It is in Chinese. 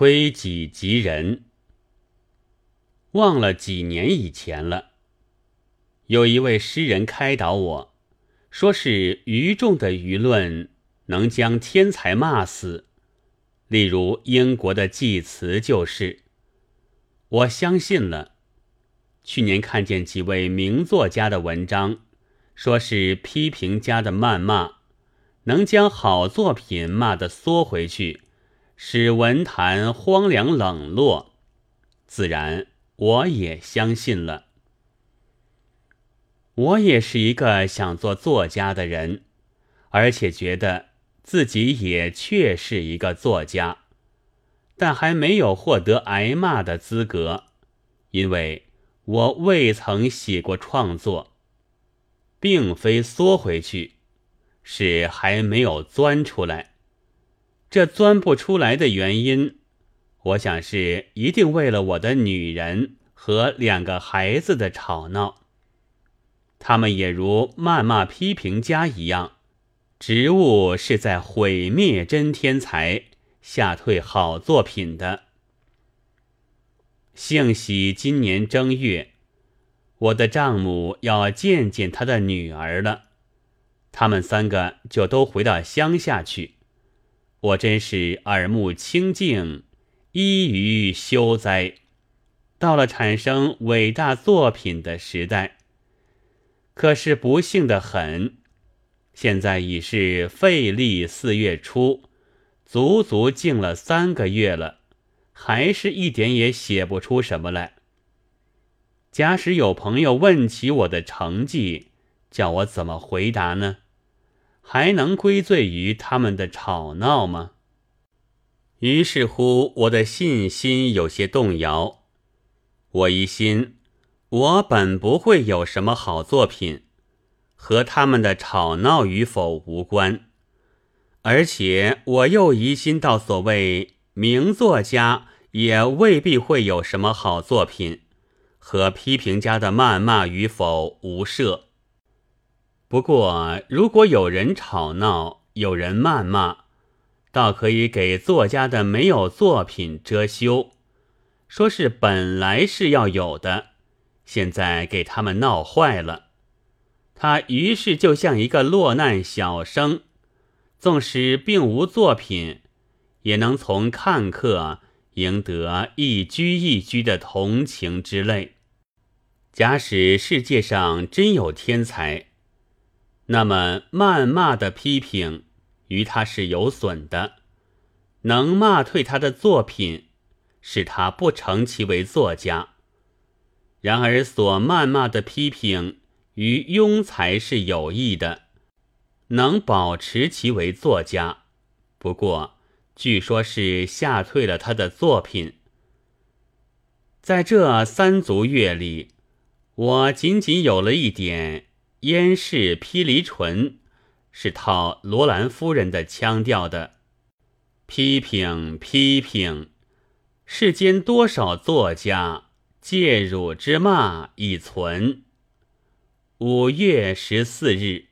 推己及人。忘了几年以前了。有一位诗人开导我，说是愚众的舆论能将天才骂死。例如英国的祭词就是。我相信了。去年看见几位名作家的文章，说是批评家的谩骂，能将好作品骂得缩回去，使文坛荒凉冷落。自然，我也相信了。我也是一个想做作家的人，而且觉得自己也确是一个作家，但还没有获得挨骂的资格，因为。我未曾写过创作，并非缩回去，是还没有钻出来。这钻不出来的原因，我想是一定为了我的女人和两个孩子的吵闹。他们也如谩骂批评家一样，职务是在毁灭真天才，吓退好作品的。幸喜今年正月，我的丈母要见见他的女儿了，他们三个就都回到乡下去。我真是耳目清净，依于休哉。到了产生伟大作品的时代，可是不幸的很，现在已是废历四月初，足足静了三个月了。还是一点也写不出什么来。假使有朋友问起我的成绩，叫我怎么回答呢？还能归罪于他们的吵闹吗？于是乎，我的信心有些动摇。我疑心，我本不会有什么好作品，和他们的吵闹与否无关。而且我又疑心到所谓。名作家也未必会有什么好作品，和批评家的谩骂与否无涉。不过，如果有人吵闹，有人谩骂，倒可以给作家的没有作品遮羞，说是本来是要有的，现在给他们闹坏了。他于是就像一个落难小生，纵使并无作品。也能从看客赢得一居一居的同情之泪。假使世界上真有天才，那么谩骂的批评于他是有损的，能骂退他的作品，使他不成其为作家。然而所谩骂的批评于庸才是有益的，能保持其为作家。不过。据说是吓退了他的作品。在这三足月里，我仅仅有了一点燕氏披离唇，是套罗兰夫人的腔调的。批评批评，世间多少作家借辱之骂已存。五月十四日。